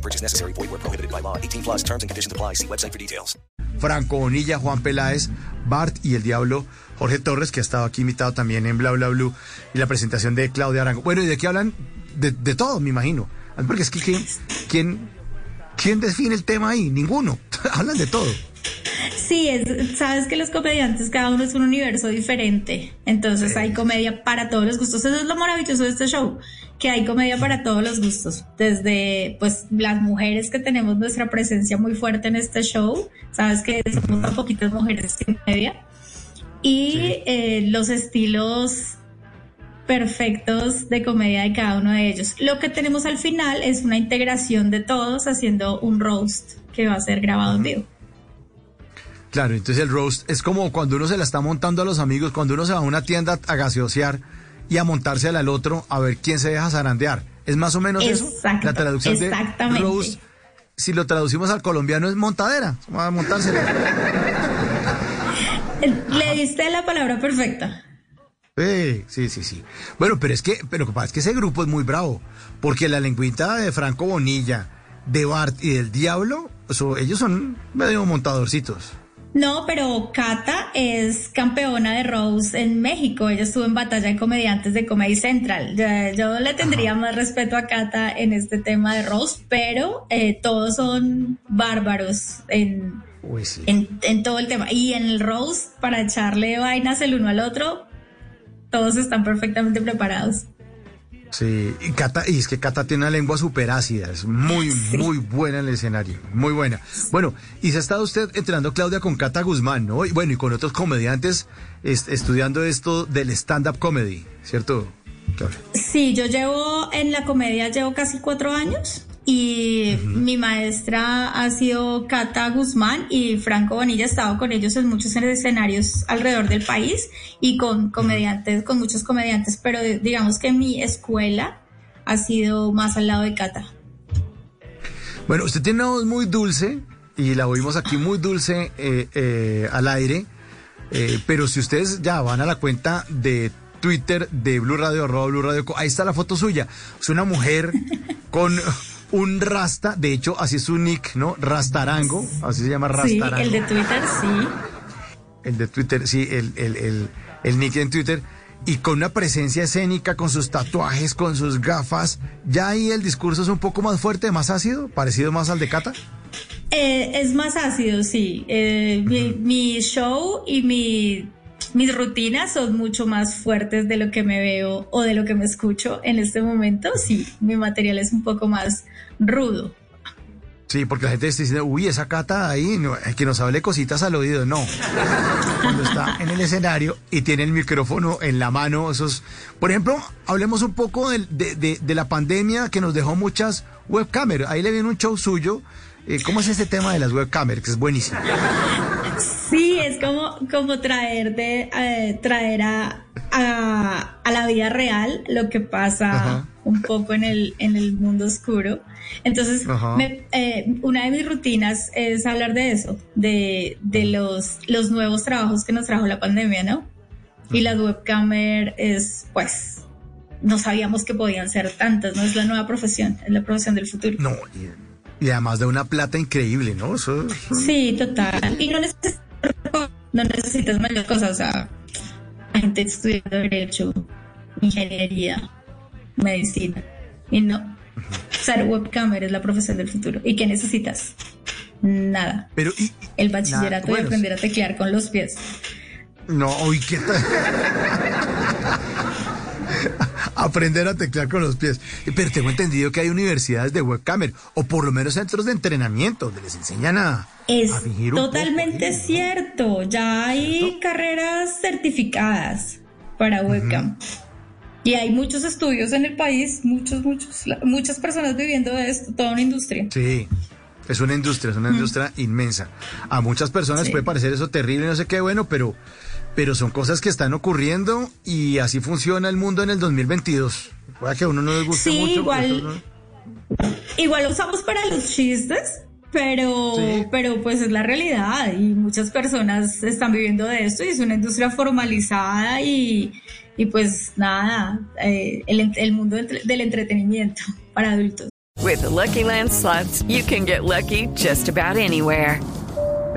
No purchase necessary. Void where prohibited by law. 18 plus terms and conditions apply. See website for details. Franco Bonilla, Juan Peláez, Bart y el Diablo Jorge Torres, que ha estado aquí invitado también en Bla Bla Blue, y la presentación de Claudia Arango. Bueno, ¿y de qué hablan? De, de todo, me imagino. Porque es que ¿quién, quién, quién define el tema ahí? Ninguno. hablan de todo. Sí, es, sabes que los comediantes, cada uno es un universo diferente. Entonces hay comedia para todos los gustos. Eso es lo maravilloso de este show, que hay comedia para todos los gustos. Desde pues las mujeres que tenemos nuestra presencia muy fuerte en este show, sabes que somos tan poquitas mujeres en comedia. Y eh, los estilos perfectos de comedia de cada uno de ellos. Lo que tenemos al final es una integración de todos haciendo un roast que va a ser grabado en vivo. Claro, entonces el roast es como cuando uno se la está montando a los amigos, cuando uno se va a una tienda a gaseosear y a montársela al otro a ver quién se deja zarandear. ¿Es más o menos eso? La traducción de roast, si lo traducimos al colombiano, es montadera. Vamos a montársela. Le diste la palabra perfecta. Sí, sí, sí, sí. Bueno, pero es que, pero lo que pasa es que ese grupo es muy bravo, porque la lengüita de Franco Bonilla, de Bart y del Diablo, ellos son medio montadorcitos. No, pero Cata es campeona de Rose en México. Ella estuvo en batalla de comediantes de Comedy Central. Yo, yo le tendría más respeto a Cata en este tema de Rose, pero eh, todos son bárbaros en, Uy, sí. en, en todo el tema. Y en el Rose, para echarle vainas el uno al otro, todos están perfectamente preparados. Sí, y, Cata, y es que Cata tiene una lengua súper ácida, es muy, muy buena en el escenario, muy buena. Bueno, y se ha estado usted entrenando, Claudia, con Cata Guzmán, ¿no? Y bueno, y con otros comediantes est- estudiando esto del stand-up comedy, ¿cierto, Claudia? Sí, yo llevo en la comedia, llevo casi cuatro años y mi maestra ha sido Cata Guzmán y Franco Bonilla. He estado con ellos en muchos escenarios alrededor del país y con comediantes, con muchos comediantes, pero digamos que mi escuela ha sido más al lado de Cata. Bueno, usted tiene una voz muy dulce y la oímos aquí muy dulce eh, eh, al aire, eh, pero si ustedes ya van a la cuenta de Twitter de Blue Radio, arroba Blue Radio, ahí está la foto suya. Es una mujer con un rasta, de hecho así es su nick, ¿no? Rastarango, así se llama Sí, Rastarango. el de Twitter, sí. El de Twitter, sí, el, el, el, el nick en Twitter. Y con una presencia escénica, con sus tatuajes, con sus gafas. Ya ahí el discurso es un poco más fuerte, más ácido, parecido más al de Cata. Eh, es más ácido, sí. Eh, mi, mi show y mi, mis rutinas son mucho más fuertes de lo que me veo o de lo que me escucho en este momento. Sí, mi material es un poco más rudo. Sí, porque la gente está diciendo, uy, esa Cata ahí, que nos hable cositas al oído. No. Cuando está en el escenario y tiene el micrófono en la mano, esos. Por ejemplo, hablemos un poco de, la pandemia que nos dejó muchas webcamers. Ahí le viene un show suyo. Eh, ¿Cómo es ese tema de las webcamers? Que es buenísimo. Sí, es como, como traer, de, eh, traer a, a, a la vida real lo que pasa Ajá. un poco en el, en el mundo oscuro. Entonces, me- eh, una de mis rutinas es hablar de eso, de, de los, los nuevos trabajos que nos trajo la pandemia, ¿no? Y las webcamer es, pues, no sabíamos que podían ser tantas, ¿no? Es la nueva profesión, es la profesión del futuro. No, y, además de una plata increíble, ¿no? Eso Sí, total. Y no necesitas, no necesitas mayor cosa, o sea, la gente estudiando Derecho, Ingeniería, Medicina, y no. Ser webcamer es la profesión del futuro. ¿Y qué necesitas? Nada. Pero, y, El bachillerato y bueno, aprender a teclear con los pies. No, uy, ¿qué tal? Aprender a teclear con los pies. Pero tengo entendido que hay universidades de webcamer, o por lo menos centros de entrenamiento, donde les enseñan a, Es a fingir un totalmente poco, cierto. Ya hay carreras certificadas para webcam. Y hay muchos estudios en el país, muchos, muchos, muchas personas viviendo de esto, toda una industria. Sí, Es una industria, es una industria inmensa. A muchas personas Sí. puede parecer eso terrible, no sé qué, bueno, pero, pero son cosas que están ocurriendo y así funciona el mundo en el 2022. Puede que a uno no les guste Sí, mucho. igual- no. Igual lo usamos para los chistes, pero, Sí. pero pues es la realidad y muchas personas están viviendo de esto y es una industria formalizada y, y pues nada, eh, el, el mundo del entretenimiento para adultos. With the Lucky Land slots, you can get lucky just about anywhere.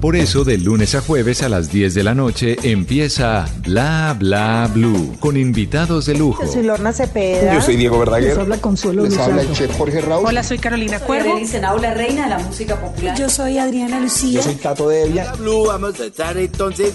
Por eso de lunes a jueves a las 10 de la noche empieza Bla Bla Blue con invitados de lujo. Yo soy Lorna Cepeda. Yo soy Diego Verdaguer. Les habla Consuelo Les habla el chef Jorge Raúl. Hola, soy Carolina Cuervo. Senado, la reina de la música popular. Yo soy Adriana Lucía. Yo soy Tato Devia. Blue, vamos a estar entonces